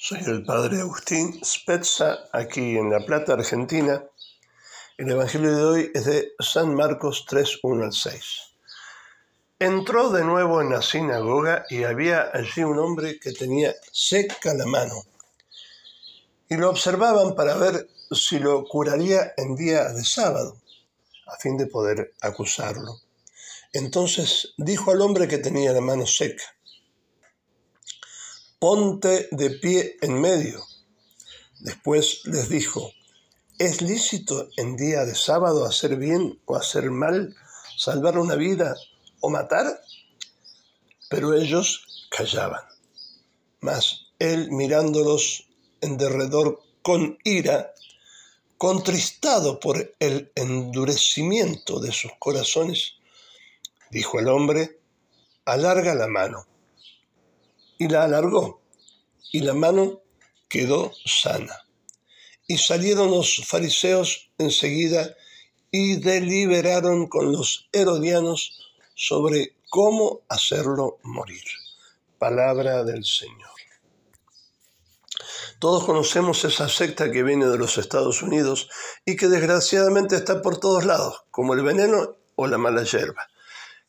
Soy el padre Agustín Spezza, aquí en La Plata, Argentina. El Evangelio de hoy es de San Marcos 3, 1 al 6. Entró de nuevo en la sinagoga y había allí un hombre que tenía seca la mano. Y lo observaban para ver si lo curaría en día de sábado, a fin de poder acusarlo. Entonces dijo al hombre que tenía la mano seca, ponte de pie en medio. Después les dijo, ¿es lícito en día de sábado hacer bien o hacer mal, salvar una vida o matar? Pero ellos callaban. Mas él mirándolos en derredor con ira, contristado por el endurecimiento de sus corazones, dijo al hombre, alarga la mano y la alargó, y la mano quedó sana. Y salieron los fariseos enseguida y deliberaron con los herodianos sobre cómo hacerlo morir. Palabra del Señor. Todos conocemos esa secta que viene de los Estados Unidos y que desgraciadamente está por todos lados, como el veneno o la mala hierba,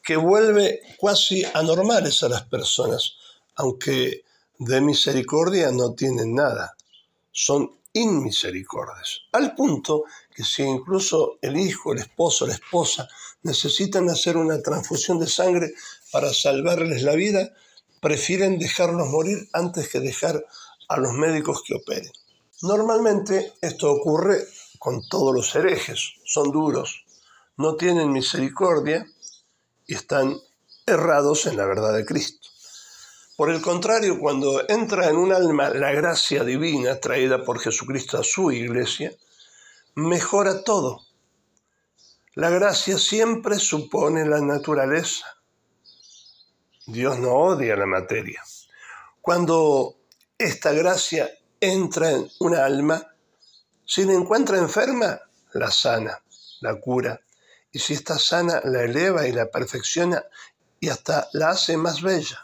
que vuelve casi anormales a las personas, aunque de misericordia no tienen nada, son inmisericordes, al punto que si incluso el hijo, el esposo, la esposa necesitan hacer una transfusión de sangre para salvarles la vida, prefieren dejarlos morir antes que dejar a los médicos que operen. Normalmente esto ocurre con todos los herejes, son duros, no tienen misericordia y están errados en la verdad de Cristo. Por el contrario, cuando entra en un alma la gracia divina traída por Jesucristo a su iglesia, mejora todo. La gracia siempre supone la naturaleza. Dios no odia la materia. Cuando esta gracia entra en una alma, si la encuentra enferma, la sana, la cura. Y si está sana, la eleva y la perfecciona y hasta la hace más bella.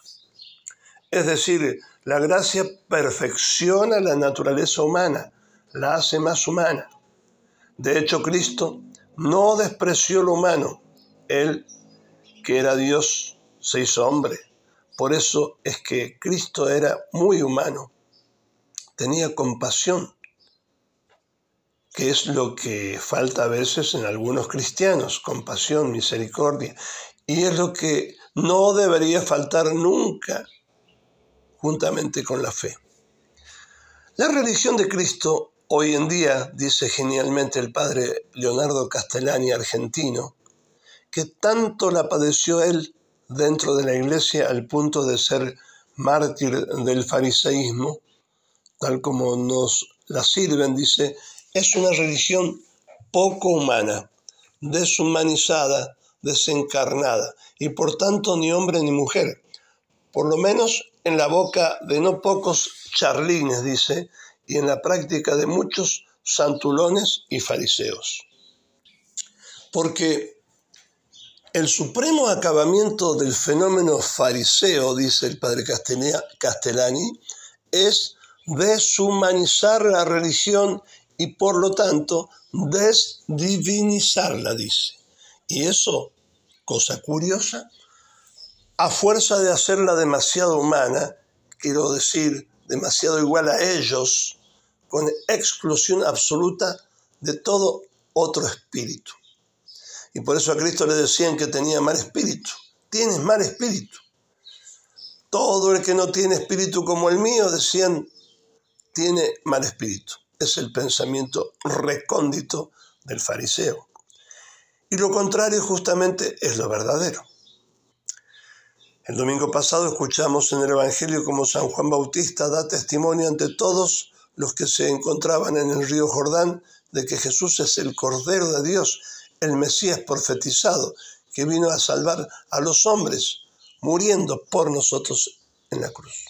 Es decir, la gracia perfecciona la naturaleza humana, la hace más humana. De hecho, Cristo no despreció lo humano. Él, que era Dios, se hizo hombre. Por eso es que Cristo era muy humano. Tenía compasión, que es lo que falta a veces en algunos cristianos, compasión, misericordia. Y es lo que no debería faltar nunca juntamente con la fe. La religión de Cristo hoy en día, dice genialmente el padre Leonardo Castellani, argentino, que tanto la padeció él dentro de la iglesia al punto de ser mártir del fariseísmo, tal como nos la sirven, dice, es una religión poco humana, deshumanizada, desencarnada, y por tanto ni hombre ni mujer, por lo menos en la boca de no pocos charlines, dice, y en la práctica de muchos santulones y fariseos. Porque el supremo acabamiento del fenómeno fariseo, dice el padre Castellani, es deshumanizar la religión y por lo tanto desdivinizarla, dice. Y eso, cosa curiosa, a fuerza de hacerla demasiado humana, quiero decir, demasiado igual a ellos, con exclusión absoluta de todo otro espíritu. Y por eso a Cristo le decían que tenía mal espíritu. Tienes mal espíritu. Todo el que no tiene espíritu como el mío, decían, tiene mal espíritu. Es el pensamiento recóndito del fariseo. Y lo contrario justamente es lo verdadero. El domingo pasado escuchamos en el Evangelio como San Juan Bautista da testimonio ante todos los que se encontraban en el río Jordán de que Jesús es el Cordero de Dios, el Mesías profetizado, que vino a salvar a los hombres, muriendo por nosotros en la cruz.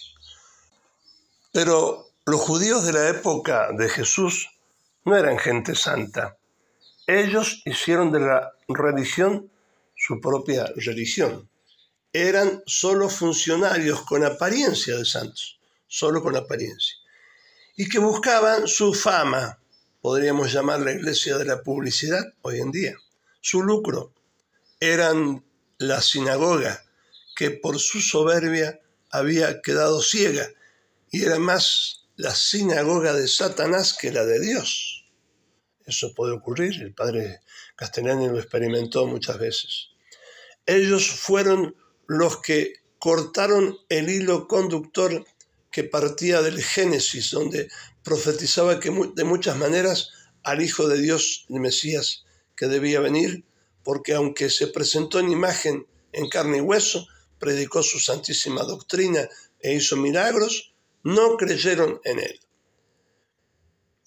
Pero los judíos de la época de Jesús no eran gente santa. Ellos hicieron de la religión su propia religión eran solo funcionarios con apariencia de santos, solo con apariencia. y que buscaban su fama, podríamos llamar la iglesia de la publicidad hoy en día, su lucro. Eran la sinagoga que por su soberbia había quedado ciega y era más la sinagoga de Satanás que la de Dios. Eso puede ocurrir, el padre Castellani lo experimentó muchas veces. Ellos fueron los que cortaron el hilo conductor que partía del Génesis, donde profetizaba que de muchas maneras al Hijo de Dios, el Mesías, que debía venir, porque aunque se presentó en imagen en carne y hueso, predicó su santísima doctrina e hizo milagros, no creyeron en él.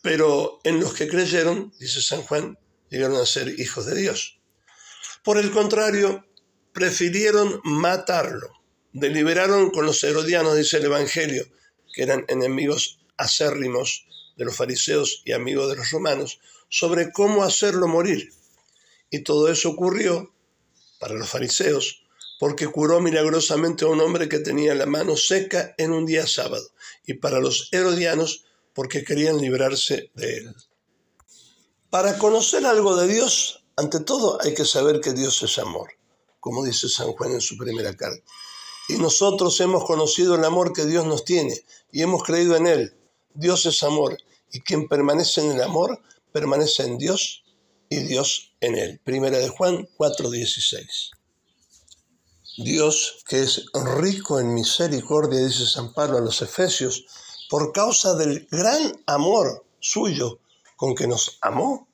Pero en los que creyeron, dice San Juan, llegaron a ser hijos de Dios. Por el contrario, prefirieron matarlo. Deliberaron con los herodianos, dice el Evangelio, que eran enemigos acérrimos de los fariseos y amigos de los romanos, sobre cómo hacerlo morir. Y todo eso ocurrió para los fariseos porque curó milagrosamente a un hombre que tenía la mano seca en un día sábado, y para los herodianos porque querían librarse de él. Para conocer algo de Dios, ante todo hay que saber que Dios es amor, como dice San Juan en su primera carta. Y nosotros hemos conocido el amor que Dios nos tiene y hemos creído en Él. Dios es amor y quien permanece en el amor permanece en Dios y Dios en Él. Primera de Juan 4:16. Dios, que es rico en misericordia, dice San Pablo a los Efesios, por causa del gran amor suyo con que nos amó,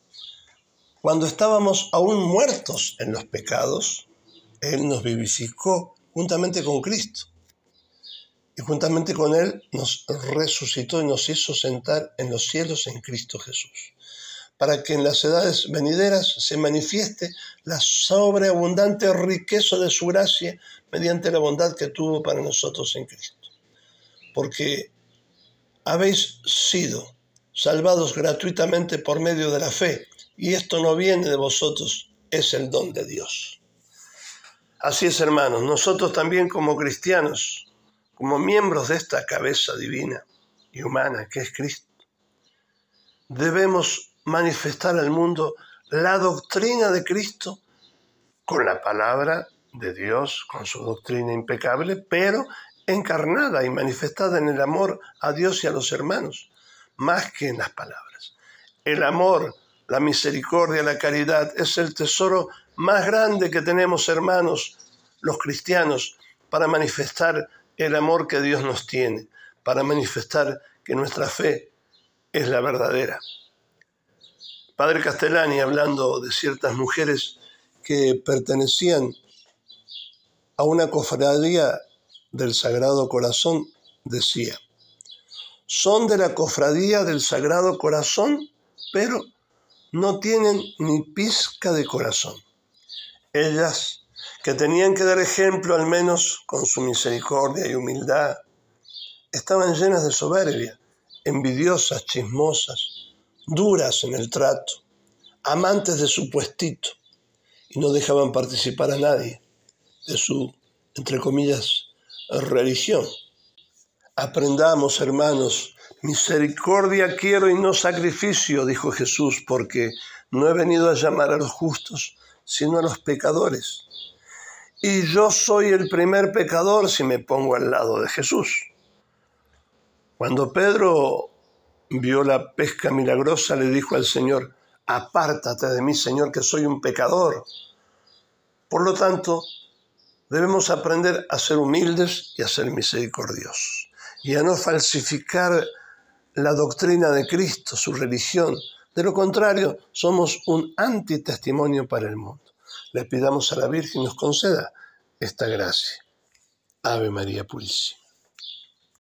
cuando estábamos aún muertos en los pecados, Él nos vivificó juntamente con Cristo. Y juntamente con Él nos resucitó y nos hizo sentar en los cielos en Cristo Jesús, para que en las edades venideras se manifieste la sobreabundante riqueza de su gracia mediante la bondad que tuvo para nosotros en Cristo. Porque habéis sido salvados gratuitamente por medio de la fe, y esto no viene de vosotros, es el don de Dios. Así es, hermanos, nosotros también como cristianos, como miembros de esta cabeza divina y humana que es Cristo, debemos manifestar al mundo la doctrina de Cristo con la palabra de Dios, con su doctrina impecable, pero encarnada y manifestada en el amor a Dios y a los hermanos, más que en las palabras. El amor, la misericordia, la caridad es el tesoro más grande que tenemos, hermanos, los cristianos, para manifestar el amor que Dios nos tiene, para manifestar que nuestra fe es la verdadera. Padre Castellani, hablando de ciertas mujeres que pertenecían a una cofradía del Sagrado Corazón, decía, son de la cofradía del Sagrado Corazón, pero no tienen ni pizca de corazón. Ellas, que tenían que dar ejemplo al menos con su misericordia y humildad, estaban llenas de soberbia, envidiosas, chismosas, duras en el trato, amantes de su puestito, y no dejaban participar a nadie de su, entre comillas, religión. Aprendamos, hermanos, misericordia quiero y no sacrificio, dijo Jesús, porque no he venido a llamar a los justos, sino a los pecadores. Y yo soy el primer pecador si me pongo al lado de Jesús. Cuando Pedro vio la pesca milagrosa, le dijo al Señor, apártate de mí, Señor, que soy un pecador. Por lo tanto, debemos aprender a ser humildes y a ser misericordiosos, y a no falsificar la doctrina de Cristo, su religión, de lo contrario, somos un antitestimonio para el mundo. Le pidamos a la Virgen nos conceda esta gracia. Ave María Purísima.